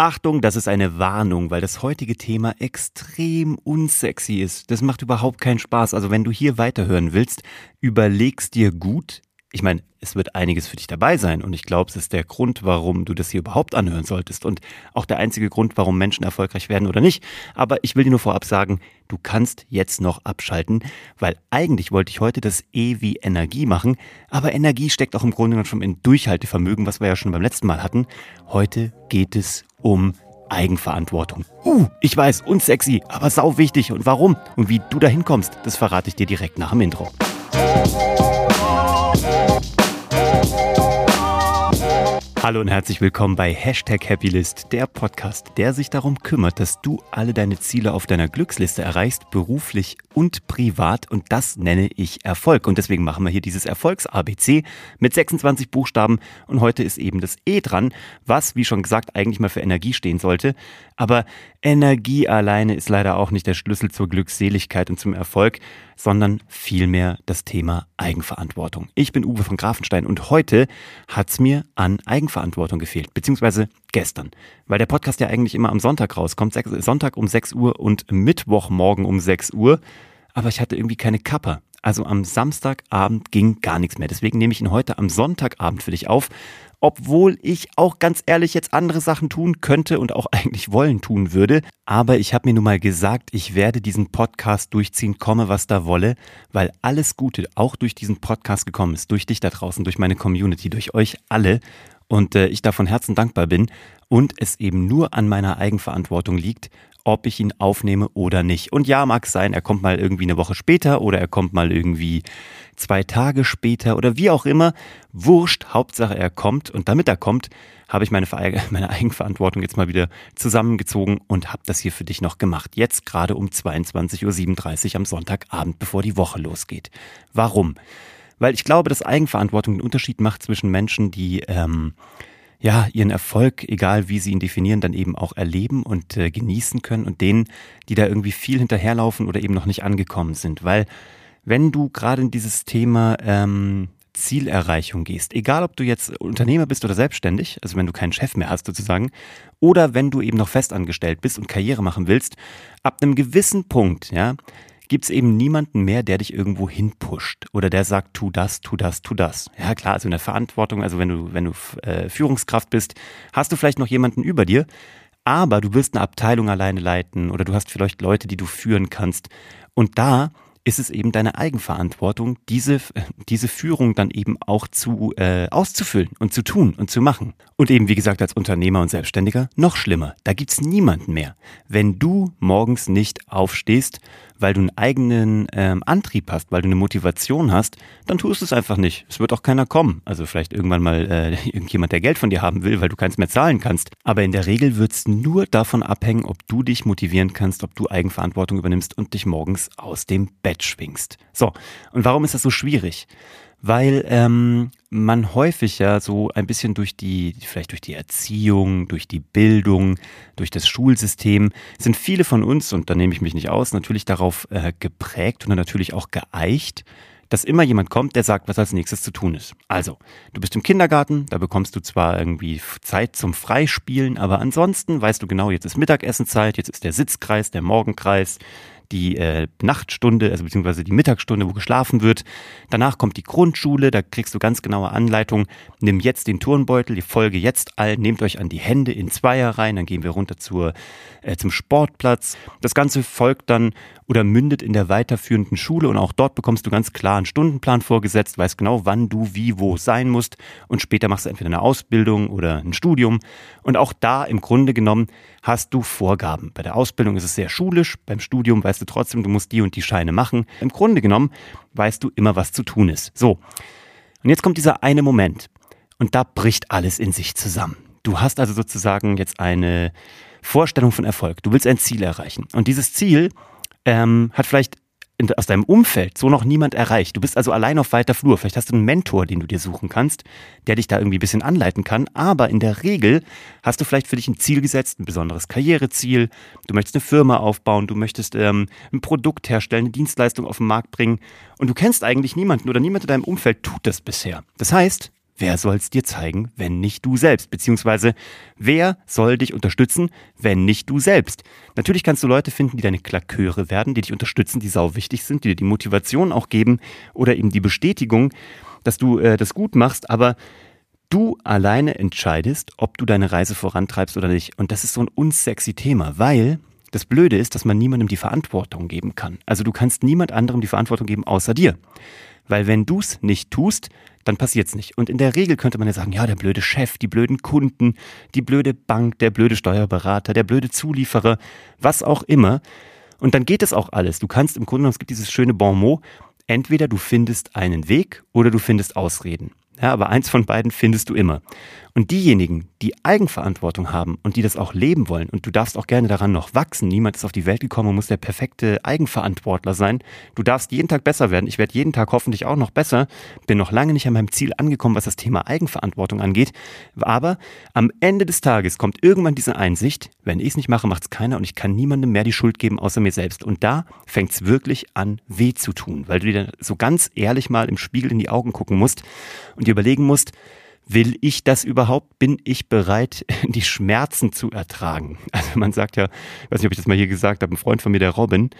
Achtung, das ist eine Warnung, weil das heutige Thema extrem unsexy ist. Das macht überhaupt keinen Spaß. Also wenn du hier weiterhören willst, überlegst dir gut, ich meine, es wird einiges für dich dabei sein und ich glaube, es ist der Grund, warum du das hier überhaupt anhören solltest und auch der einzige Grund, warum Menschen erfolgreich werden oder nicht. Aber ich will dir nur vorab sagen, du kannst jetzt noch abschalten, weil eigentlich wollte ich heute das E wie Energie machen, aber Energie steckt auch im Grunde genommen schon in Durchhaltevermögen, was wir ja schon beim letzten Mal hatten. Heute geht es um Eigenverantwortung. Uh, ich weiß, unsexy, aber sau wichtig. Und warum? Und wie du dahin kommst, das verrate ich dir direkt nach dem Intro. Hallo und herzlich willkommen bei Hashtag Happylist, der Podcast, der sich darum kümmert, dass du alle deine Ziele auf deiner Glücksliste erreichst, beruflich und privat. Und das nenne ich Erfolg. Und deswegen machen wir hier dieses Erfolgs-ABC mit 26 Buchstaben. Und heute ist eben das E dran, was, wie schon gesagt, eigentlich mal für Energie stehen sollte. Aber Energie alleine ist leider auch nicht der Schlüssel zur Glückseligkeit und zum Erfolg, sondern vielmehr das Thema Eigenverantwortung. Ich bin Uwe von Grafenstein und heute hat's mir an Eigenverantwortung gefehlt, beziehungsweise gestern, weil der Podcast ja eigentlich immer am Sonntag rauskommt, Sonntag um 6 Uhr und Mittwochmorgen um 6 Uhr, aber ich hatte irgendwie keine Kappa. Also am Samstagabend ging gar nichts mehr. Deswegen nehme ich ihn heute am Sonntagabend für dich auf obwohl ich auch ganz ehrlich jetzt andere Sachen tun könnte und auch eigentlich wollen tun würde. Aber ich habe mir nun mal gesagt, ich werde diesen Podcast durchziehen, komme was da wolle, weil alles Gute auch durch diesen Podcast gekommen ist, durch dich da draußen, durch meine Community, durch euch alle. Und äh, ich da von Herzen dankbar bin und es eben nur an meiner Eigenverantwortung liegt, ob ich ihn aufnehme oder nicht. Und ja, mag sein, er kommt mal irgendwie eine Woche später oder er kommt mal irgendwie zwei Tage später oder wie auch immer. Wurscht, Hauptsache er kommt. Und damit er kommt, habe ich meine, meine Eigenverantwortung jetzt mal wieder zusammengezogen und habe das hier für dich noch gemacht. Jetzt gerade um 22.37 Uhr am Sonntagabend, bevor die Woche losgeht. Warum? Weil ich glaube, dass Eigenverantwortung einen Unterschied macht zwischen Menschen, die ähm, ja, ihren Erfolg, egal wie sie ihn definieren, dann eben auch erleben und äh, genießen können und denen, die da irgendwie viel hinterherlaufen oder eben noch nicht angekommen sind. Weil wenn du gerade in dieses Thema ähm, Zielerreichung gehst, egal ob du jetzt Unternehmer bist oder selbstständig, also wenn du keinen Chef mehr hast sozusagen, oder wenn du eben noch festangestellt bist und Karriere machen willst, ab einem gewissen Punkt, ja, gibt es eben niemanden mehr, der dich irgendwo hinpusht oder der sagt, tu das, tu das, tu das. Ja klar, also in der Verantwortung, also wenn du, wenn du äh, Führungskraft bist, hast du vielleicht noch jemanden über dir, aber du wirst eine Abteilung alleine leiten oder du hast vielleicht Leute, die du führen kannst. Und da ist es eben deine Eigenverantwortung, diese, diese Führung dann eben auch zu äh, auszufüllen und zu tun und zu machen. Und eben, wie gesagt, als Unternehmer und Selbstständiger noch schlimmer. Da gibt's niemanden mehr. Wenn du morgens nicht aufstehst weil du einen eigenen ähm, Antrieb hast, weil du eine Motivation hast, dann tust du es einfach nicht. Es wird auch keiner kommen. Also vielleicht irgendwann mal äh, irgendjemand, der Geld von dir haben will, weil du keins mehr zahlen kannst. Aber in der Regel wird es nur davon abhängen, ob du dich motivieren kannst, ob du Eigenverantwortung übernimmst und dich morgens aus dem Bett schwingst. So, und warum ist das so schwierig? Weil ähm, man häufig ja so ein bisschen durch die, vielleicht durch die Erziehung, durch die Bildung, durch das Schulsystem, sind viele von uns, und da nehme ich mich nicht aus, natürlich darauf äh, geprägt und natürlich auch geeicht, dass immer jemand kommt, der sagt, was als nächstes zu tun ist. Also, du bist im Kindergarten, da bekommst du zwar irgendwie Zeit zum Freispielen, aber ansonsten weißt du genau, jetzt ist Mittagessenzeit, jetzt ist der Sitzkreis, der Morgenkreis, die äh, Nachtstunde, also beziehungsweise die Mittagsstunde, wo geschlafen wird. Danach kommt die Grundschule, da kriegst du ganz genaue Anleitung. Nimm jetzt den Turnbeutel, die Folge jetzt all, nehmt euch an die Hände in Zweier rein, dann gehen wir runter zur, äh, zum Sportplatz. Das Ganze folgt dann oder mündet in der weiterführenden Schule und auch dort bekommst du ganz klar einen Stundenplan vorgesetzt, weißt genau, wann du wie wo sein musst und später machst du entweder eine Ausbildung oder ein Studium und auch da im Grunde genommen hast du Vorgaben. Bei der Ausbildung ist es sehr schulisch, beim Studium weißt du trotzdem, du musst die und die Scheine machen. Im Grunde genommen weißt du immer, was zu tun ist. So. Und jetzt kommt dieser eine Moment und da bricht alles in sich zusammen. Du hast also sozusagen jetzt eine Vorstellung von Erfolg. Du willst ein Ziel erreichen. Und dieses Ziel ähm, hat vielleicht aus deinem Umfeld so noch niemand erreicht. Du bist also allein auf weiter Flur. Vielleicht hast du einen Mentor, den du dir suchen kannst, der dich da irgendwie ein bisschen anleiten kann. Aber in der Regel hast du vielleicht für dich ein Ziel gesetzt, ein besonderes Karriereziel. Du möchtest eine Firma aufbauen, du möchtest ähm, ein Produkt herstellen, eine Dienstleistung auf den Markt bringen. Und du kennst eigentlich niemanden oder niemand in deinem Umfeld tut das bisher. Das heißt, wer soll es dir zeigen, wenn nicht du selbst? Beziehungsweise, wer soll dich unterstützen, wenn nicht du selbst? Natürlich kannst du Leute finden, die deine Klaköre werden, die dich unterstützen, die sau wichtig sind, die dir die Motivation auch geben oder eben die Bestätigung, dass du äh, das gut machst, aber du alleine entscheidest, ob du deine Reise vorantreibst oder nicht. Und das ist so ein unsexy Thema, weil das Blöde ist, dass man niemandem die Verantwortung geben kann. Also du kannst niemand anderem die Verantwortung geben außer dir. Weil wenn du es nicht tust, dann passiert's nicht. Und in der Regel könnte man ja sagen, ja, der blöde Chef, die blöden Kunden, die blöde Bank, der blöde Steuerberater, der blöde Zulieferer, was auch immer. Und dann geht es auch alles. Du kannst im Grunde genommen, es gibt dieses schöne Bon mot, entweder du findest einen Weg oder du findest Ausreden. Ja, aber eins von beiden findest du immer. Und diejenigen, die Eigenverantwortung haben und die das auch leben wollen, und du darfst auch gerne daran noch wachsen, niemand ist auf die Welt gekommen und muss der perfekte Eigenverantwortler sein. Du darfst jeden Tag besser werden. Ich werde jeden Tag hoffentlich auch noch besser. Bin noch lange nicht an meinem Ziel angekommen, was das Thema Eigenverantwortung angeht. Aber am Ende des Tages kommt irgendwann diese Einsicht, wenn ich es nicht mache, macht es keiner und ich kann niemandem mehr die Schuld geben außer mir selbst. Und da fängt es wirklich an, weh zu tun, weil du dir so ganz ehrlich mal im Spiegel in die Augen gucken musst und dir überlegen musst, Will ich das überhaupt? Bin ich bereit, die Schmerzen zu ertragen? Also man sagt ja, ich weiß nicht, ob ich das mal hier gesagt habe, ein Freund von mir, der Robin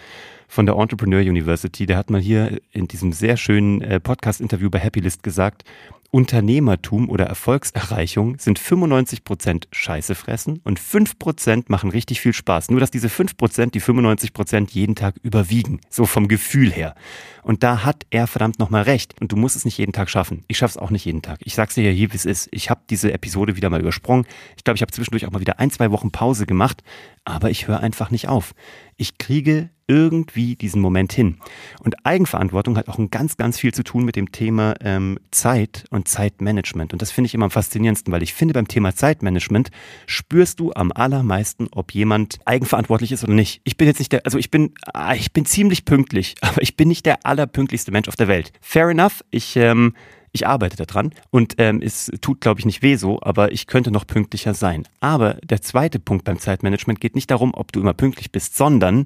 von der Entrepreneur University, der hat mal hier in diesem sehr schönen äh, Podcast-Interview bei Happylist gesagt, Unternehmertum oder Erfolgserreichung sind 95 Prozent Scheiße fressen und 5% machen richtig viel Spaß. Nur dass diese 5% die 95% jeden Tag überwiegen. So vom Gefühl her. Und da hat er verdammt nochmal recht. Und du musst es nicht jeden Tag schaffen. Ich schaff's auch nicht jeden Tag. Ich sag's dir ja hier, wie es ist. Ich habe diese Episode wieder mal übersprungen. Ich glaube, ich habe zwischendurch auch mal wieder ein, zwei Wochen Pause gemacht. Aber ich höre einfach nicht auf. Ich kriege irgendwie diesen Moment hin. Und Eigenverantwortung hat auch ein ganz, ganz viel zu tun mit dem Thema ähm, Zeit und Zeitmanagement. Und das finde ich immer am faszinierendsten, weil ich finde, beim Thema Zeitmanagement spürst du am allermeisten, ob jemand eigenverantwortlich ist oder nicht. Ich bin jetzt nicht der, also ich bin, ah, ich bin ziemlich pünktlich, aber ich bin nicht der allerpünktlichste Mensch auf der Welt. Fair enough. Ich, ähm, ich arbeite daran und ähm, es tut, glaube ich, nicht weh so, aber ich könnte noch pünktlicher sein. Aber der zweite Punkt beim Zeitmanagement geht nicht darum, ob du immer pünktlich bist, sondern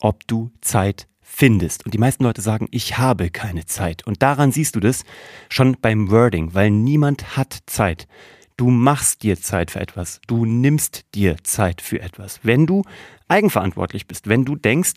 ob du Zeit findest. Und die meisten Leute sagen, ich habe keine Zeit. Und daran siehst du das schon beim Wording, weil niemand hat Zeit. Du machst dir Zeit für etwas. Du nimmst dir Zeit für etwas. Wenn du eigenverantwortlich bist, wenn du denkst,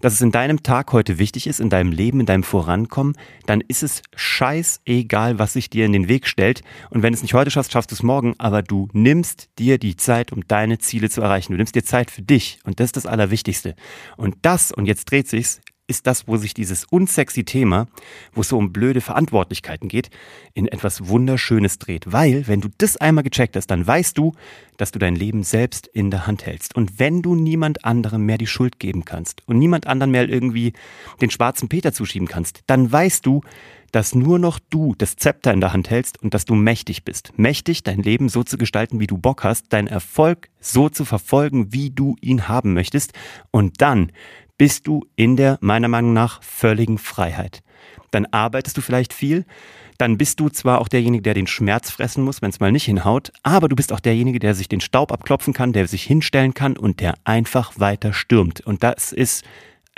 dass es in deinem Tag heute wichtig ist, in deinem Leben, in deinem Vorankommen, dann ist es scheißegal, was sich dir in den Weg stellt. Und wenn du es nicht heute schaffst, schaffst du es morgen. Aber du nimmst dir die Zeit, um deine Ziele zu erreichen. Du nimmst dir Zeit für dich. Und das ist das Allerwichtigste. Und das, und jetzt dreht sich's, ist das, wo sich dieses unsexy Thema, wo es so um blöde Verantwortlichkeiten geht, in etwas Wunderschönes dreht. Weil, wenn du das einmal gecheckt hast, dann weißt du, dass du dein Leben selbst in der Hand hältst. Und wenn du niemand anderem mehr die Schuld geben kannst und niemand anderen mehr irgendwie den schwarzen Peter zuschieben kannst, dann weißt du, dass nur noch du das Zepter in der Hand hältst und dass du mächtig bist. Mächtig, dein Leben so zu gestalten, wie du Bock hast, deinen Erfolg so zu verfolgen, wie du ihn haben möchtest. Und dann bist du in der, meiner Meinung nach, völligen Freiheit. Dann arbeitest du vielleicht viel, dann bist du zwar auch derjenige, der den Schmerz fressen muss, wenn es mal nicht hinhaut, aber du bist auch derjenige, der sich den Staub abklopfen kann, der sich hinstellen kann und der einfach weiter stürmt. Und das ist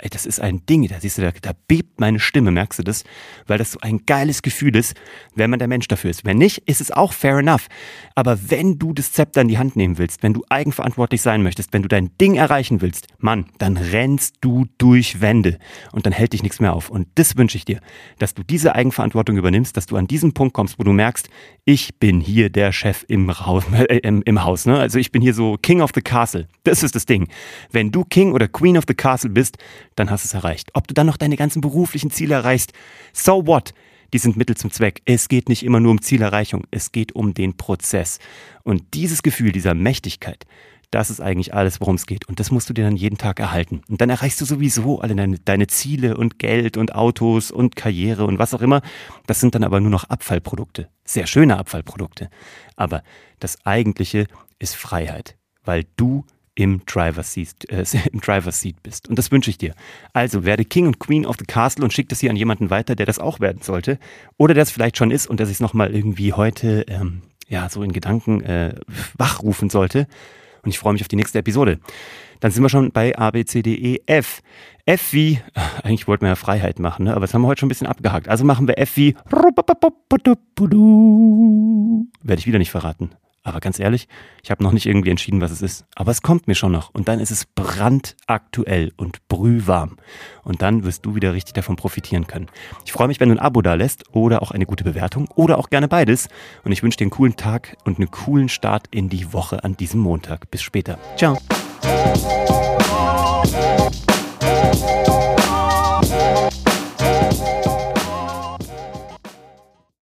ey, das ist ein Ding, da siehst du, da, da bebt meine Stimme, merkst du das? Weil das so ein geiles Gefühl ist, wenn man der Mensch dafür ist. Wenn nicht, ist es auch fair enough. Aber wenn du das Zepter in die Hand nehmen willst, wenn du eigenverantwortlich sein möchtest, wenn du dein Ding erreichen willst, Mann, dann rennst du durch Wände und dann hält dich nichts mehr auf. Und das wünsche ich dir, dass du diese Eigenverantwortung übernimmst, dass du an diesen Punkt kommst, wo du merkst, ich bin hier der Chef im, Raum, äh, im, im Haus. Ne? Also ich bin hier so King of the Castle. Das ist das Ding. Wenn du King oder Queen of the Castle bist, dann hast du es erreicht. Ob du dann noch deine ganzen beruflichen Ziele erreichst, so what? Die sind Mittel zum Zweck. Es geht nicht immer nur um Zielerreichung, es geht um den Prozess. Und dieses Gefühl dieser Mächtigkeit, das ist eigentlich alles, worum es geht. Und das musst du dir dann jeden Tag erhalten. Und dann erreichst du sowieso alle deine, deine, Ziele und Geld und Autos und Karriere und was auch immer. Das sind dann aber nur noch Abfallprodukte. Sehr schöne Abfallprodukte. Aber das Eigentliche ist Freiheit. Weil du im Driver's Seat, äh, im Driver's Seat bist. Und das wünsche ich dir. Also werde King und Queen of the Castle und schick das hier an jemanden weiter, der das auch werden sollte. Oder der es vielleicht schon ist und der sich nochmal irgendwie heute, ähm, ja, so in Gedanken äh, wachrufen sollte. und ich freue mich auf die nächste Episode. Dann sind wir schon bei A, B, C, D, E, F. F wie, eigentlich wollten wir ja Freiheit machen, ne? aber das haben wir heute schon ein bisschen abgehakt. Also machen wir F wie, werde ich wieder nicht verraten. Aber ganz ehrlich, ich habe noch nicht irgendwie entschieden, was es ist. Aber es kommt mir schon noch. Und dann ist es brandaktuell und brühwarm. Und dann wirst du wieder richtig davon profitieren können. Ich freue mich, wenn du ein Abo da lässt oder auch eine gute Bewertung oder auch gerne beides. Und ich wünsche dir einen coolen Tag und einen coolen Start in die Woche an diesem Montag. Bis später. Ciao.